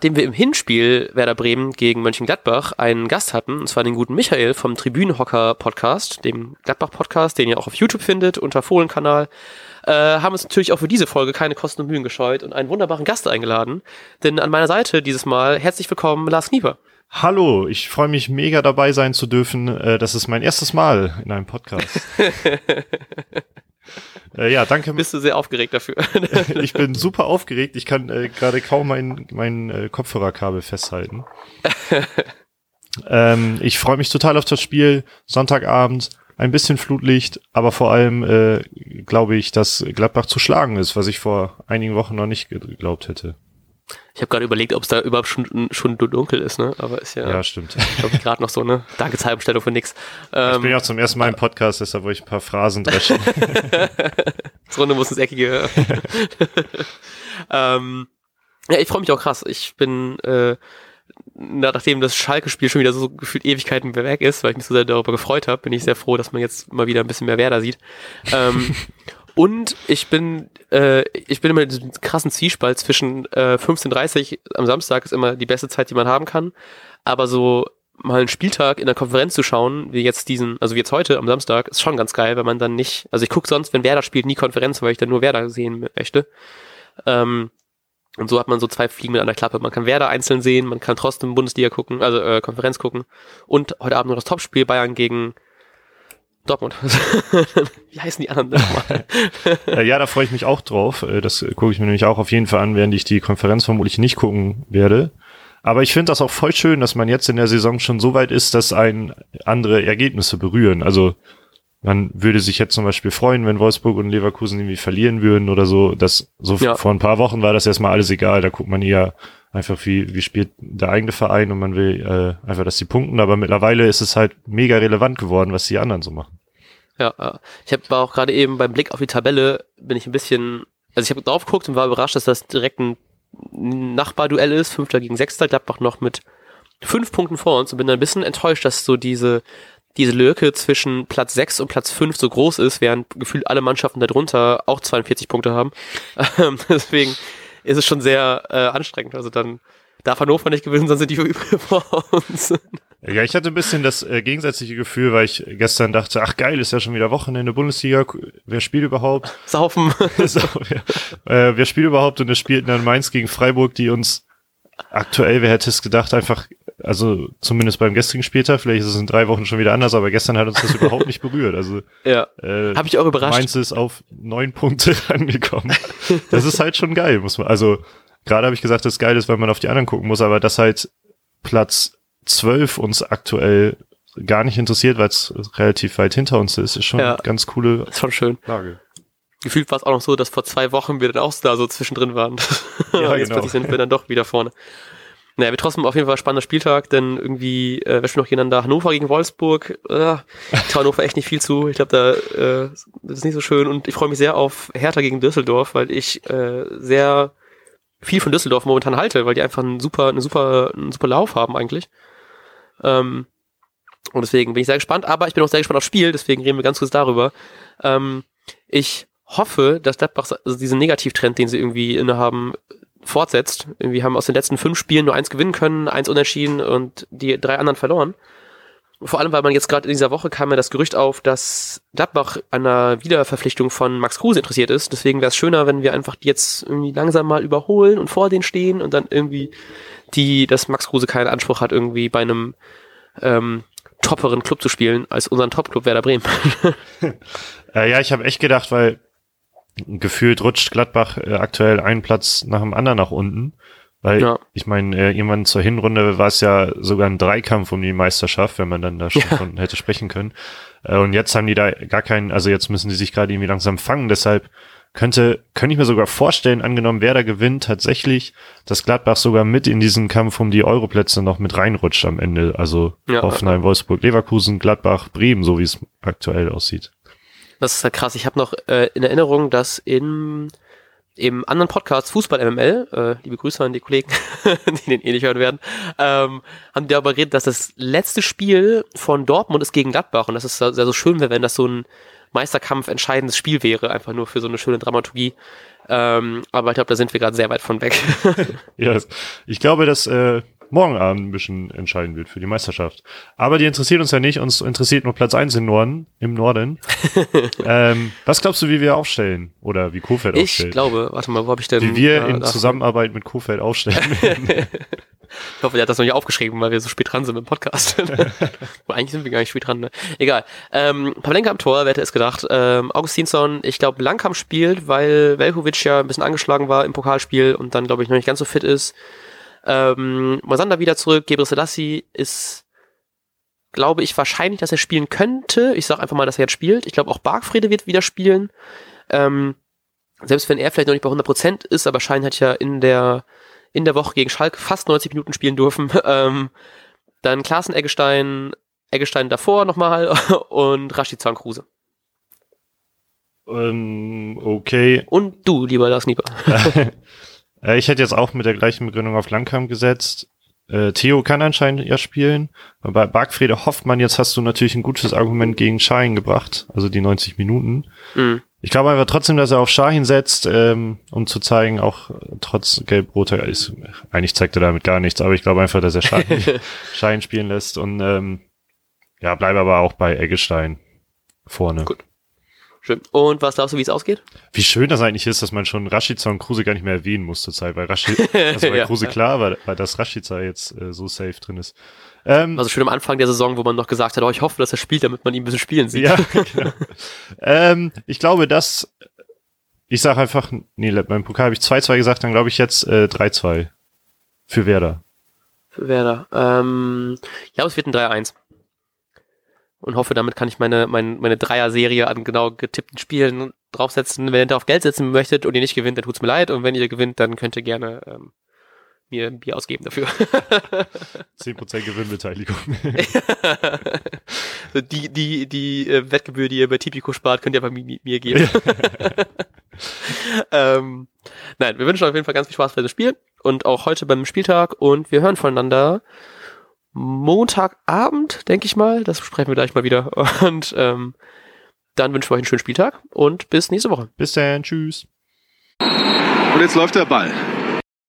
nachdem wir im Hinspiel Werder Bremen gegen Mönchengladbach einen Gast hatten, und zwar den guten Michael vom Tribünenhocker Podcast, dem Gladbach Podcast, den ihr auch auf YouTube findet, unter Fohlenkanal, äh, haben uns natürlich auch für diese Folge keine Kosten und Mühen gescheut und einen wunderbaren Gast eingeladen. Denn an meiner Seite dieses Mal herzlich willkommen, Lars Knieper. Hallo, ich freue mich mega dabei sein zu dürfen. Äh, das ist mein erstes Mal in einem Podcast. äh, ja, danke. Bist du sehr aufgeregt dafür? ich bin super aufgeregt. Ich kann äh, gerade kaum mein, mein äh, Kopfhörerkabel festhalten. ähm, ich freue mich total auf das Spiel. Sonntagabend, ein bisschen Flutlicht, aber vor allem äh, glaube ich, dass Gladbach zu schlagen ist, was ich vor einigen Wochen noch nicht geglaubt hätte. Ich habe gerade überlegt, ob es da überhaupt schon, schon dunkel ist, ne? Aber ist ja, ja stimmt. glaube ich, gerade noch so, ne? Danke Zeitumstellung für nix. Ähm, ich bin ja auch zum ersten Mal im Podcast, deshalb wollte ich ein paar Phrasen dreschen. das Runde muss ins Eckige. ähm, ja, ich freue mich auch krass. Ich bin, äh, nachdem das Schalke-Spiel schon wieder so gefühlt Ewigkeiten weg ist, weil ich mich so sehr darüber gefreut habe, bin ich sehr froh, dass man jetzt mal wieder ein bisschen mehr Werder sieht. Ähm, Und ich bin, äh, ich bin immer in diesem krassen Zwiespalt zwischen äh, 15.30 am Samstag ist immer die beste Zeit, die man haben kann. Aber so mal einen Spieltag in der Konferenz zu schauen, wie jetzt diesen, also wie jetzt heute am Samstag, ist schon ganz geil, wenn man dann nicht, also ich gucke sonst, wenn Werder spielt, nie Konferenz, weil ich dann nur Werder sehen möchte. Ähm, und so hat man so zwei Fliegen mit einer Klappe. Man kann Werder einzeln sehen, man kann trotzdem Bundesliga gucken, also äh, Konferenz gucken. Und heute Abend noch das Topspiel Bayern gegen Dortmund. Wie heißen die anderen nochmal? Äh, ja, da freue ich mich auch drauf. Äh, das gucke ich mir nämlich auch auf jeden Fall an, während ich die Konferenz vermutlich nicht gucken werde. Aber ich finde das auch voll schön, dass man jetzt in der Saison schon so weit ist, dass ein andere Ergebnisse berühren. Also man würde sich jetzt zum Beispiel freuen, wenn Wolfsburg und Leverkusen irgendwie verlieren würden oder so. Das so ja. vor ein paar Wochen war das erstmal alles egal. Da guckt man eher einfach wie, wie spielt der eigene Verein und man will äh, einfach, dass sie punkten, aber mittlerweile ist es halt mega relevant geworden, was die anderen so machen. Ja, ich habe war auch gerade eben beim Blick auf die Tabelle, bin ich ein bisschen, also ich habe drauf geguckt und war überrascht, dass das direkt ein Nachbarduell ist, Fünfter gegen Sechster, Gladbach noch mit fünf Punkten vor uns und bin dann ein bisschen enttäuscht, dass so diese diese Lücke zwischen Platz 6 und Platz 5 so groß ist, während gefühlt alle Mannschaften darunter auch 42 Punkte haben. Deswegen ist es schon sehr äh, anstrengend. Also dann darf Hannover nicht gewinnen, sonst sind die vor uns. Ja, ich hatte ein bisschen das äh, gegensätzliche Gefühl, weil ich gestern dachte, ach geil, ist ja schon wieder Wochenende Bundesliga, wer spielt überhaupt? Saufen. so, ja. äh, wer spielt überhaupt? Und es spielten dann Mainz gegen Freiburg, die uns aktuell, wer hätte es gedacht, einfach, also zumindest beim gestrigen Spieltag, vielleicht ist es in drei Wochen schon wieder anders, aber gestern hat uns das überhaupt nicht berührt. Also ja, äh, habe ich auch überrascht. Mainz ist auf neun Punkte rangekommen. Das ist halt schon geil, muss man. Also gerade habe ich gesagt, dass es geil ist, weil man auf die anderen gucken muss, aber das halt Platz zwölf uns aktuell gar nicht interessiert, weil es relativ weit hinter uns ist, ist schon ja, ganz coole ist schon schön. Lage gefühlt war es auch noch so, dass vor zwei Wochen wir dann auch da so zwischendrin waren. Ja, Jetzt genau. sind wir dann doch wieder vorne. Naja, wir trotzdem auf jeden Fall spannender Spieltag, denn irgendwie äh, wir spielen noch gegeneinander Hannover gegen Wolfsburg. Äh, ich traue Hannover echt nicht viel zu. Ich glaube, da äh, das ist nicht so schön und ich freue mich sehr auf Hertha gegen Düsseldorf, weil ich äh, sehr viel von Düsseldorf momentan halte, weil die einfach einen super, eine super, einen super Lauf haben eigentlich. Ähm, und deswegen bin ich sehr gespannt, aber ich bin auch sehr gespannt aufs Spiel, deswegen reden wir ganz kurz darüber. Ähm, ich hoffe, dass Gladbach also diesen Negativtrend, den sie irgendwie innehaben, fortsetzt. Wir haben aus den letzten fünf Spielen nur eins gewinnen können, eins unentschieden und die drei anderen verloren. Vor allem, weil man jetzt gerade in dieser Woche kam ja das Gerücht auf, dass Gladbach an einer Wiederverpflichtung von Max Kruse interessiert ist. Deswegen wäre es schöner, wenn wir einfach die jetzt irgendwie langsam mal überholen und vor denen stehen und dann irgendwie die, dass Max Kruse keinen Anspruch hat, irgendwie bei einem ähm, topperen Club zu spielen als unseren Top-Club Werder Bremen. äh, ja, ich habe echt gedacht, weil gefühlt rutscht Gladbach äh, aktuell einen Platz nach dem anderen nach unten. Weil ja. ich meine, äh, irgendwann zur Hinrunde war es ja sogar ein Dreikampf um die Meisterschaft, wenn man dann da schon ja. von hätte sprechen können. Äh, und jetzt haben die da gar keinen, also jetzt müssen die sich gerade irgendwie langsam fangen. Deshalb könnte, könnte ich mir sogar vorstellen, angenommen, wer da gewinnt, tatsächlich, dass Gladbach sogar mit in diesen Kampf um die Europlätze noch mit reinrutscht am Ende. Also ja. Hoffenheim, Wolfsburg, Leverkusen, Gladbach, Bremen, so wie es aktuell aussieht. Das ist halt krass. Ich habe noch äh, in Erinnerung, dass in im anderen Podcast Fußball MML, äh, liebe Grüße an die Kollegen, die den eh nicht hören werden, ähm, haben die darüber geredet, dass das letzte Spiel von Dortmund ist gegen Gladbach und das ist sehr so schön wäre, wenn das so ein Meisterkampf entscheidendes Spiel wäre, einfach nur für so eine schöne Dramaturgie. Ähm, aber ich glaube, da sind wir gerade sehr weit von weg. ja, ich glaube, dass äh, morgen Abend ein bisschen entscheiden wird für die Meisterschaft. Aber die interessiert uns ja nicht, uns interessiert nur Platz eins im Norden, im Norden. ähm, was glaubst du, wie wir aufstellen? Oder wie Kofeld ich aufstellt? Ich glaube, warte mal, wo habe ich denn? Wie wir in Zusammenarbeit mit Kofeld aufstellen. ich hoffe, der hat das noch nicht aufgeschrieben, weil wir so spät dran sind im Podcast. Eigentlich sind wir gar nicht spät dran, ne? Egal. Ähm, Pavlenka am Tor, wer hätte es gedacht? Ähm, Augustinsson, ich glaube, Langkamp spielt, weil Velkovic ja ein bisschen angeschlagen war im Pokalspiel und dann, glaube ich, noch nicht ganz so fit ist. Ähm, Mosander wieder zurück. Gebre Selassie ist, glaube ich, wahrscheinlich, dass er spielen könnte. Ich sage einfach mal, dass er jetzt spielt. Ich glaube, auch Bargfrede wird wieder spielen. Ähm, selbst wenn er vielleicht noch nicht bei 100% ist, aber Schein hat ja in der, in der Woche gegen Schalke fast 90 Minuten spielen dürfen. Ähm, dann Klaassen Eggestein, Eggestein davor nochmal und Rashid Kruse. Ähm, okay. Und du, lieber Lars Nieper. Äh, ich hätte jetzt auch mit der gleichen Begründung auf Langkamp gesetzt. Äh, Theo kann anscheinend ja spielen. Bei Bargfrede Hoffmann, jetzt hast du natürlich ein gutes Argument gegen Schein gebracht, also die 90 Minuten. Mhm. Ich glaube aber trotzdem, dass er auf Shahin setzt, ähm, um zu zeigen, auch trotz gelb-roter ist, eigentlich zeigt er damit gar nichts, aber ich glaube einfach, dass er Shahin, Shahin spielen lässt und ähm, ja, bleibe aber auch bei Eggestein vorne. Gut. Schön. Und was glaubst du, wie es ausgeht? Wie schön das eigentlich ist, dass man schon Rashica und Kruse gar nicht mehr erwähnen muss zur Zeit, weil Rashica, also bei ja, Kruse klar, weil, weil das Rashica jetzt äh, so safe drin ist. Ähm, also schön am Anfang der Saison, wo man noch gesagt hat, oh, ich hoffe, dass er spielt, damit man ihn ein bisschen spielen sieht. Ja, genau. ähm, ich glaube, dass ich sage einfach, nee, beim Pokal habe ich 2-2 gesagt, dann glaube ich jetzt äh, 3-2 für Werder. Für Werder. Ähm, ja, es wird ein 3-1 und hoffe, damit kann ich meine, meine, meine Dreier-Serie an genau getippten Spielen draufsetzen. Wenn ihr darauf Geld setzen möchtet und ihr nicht gewinnt, dann tut's mir leid. Und wenn ihr gewinnt, dann könnt ihr gerne ähm, mir ein Bier ausgeben dafür. 10% Gewinnbeteiligung. die die, die äh, Wettgebühr, die ihr bei Tipico spart, könnt ihr aber mir, mir geben. ähm, nein, wir wünschen auf jeden Fall ganz viel Spaß bei dem Spiel und auch heute beim Spieltag und wir hören voneinander Montagabend, denke ich mal. Das besprechen wir gleich mal wieder. Und ähm, dann wünschen wir euch einen schönen Spieltag und bis nächste Woche. Bis dann, tschüss. Und jetzt läuft der Ball.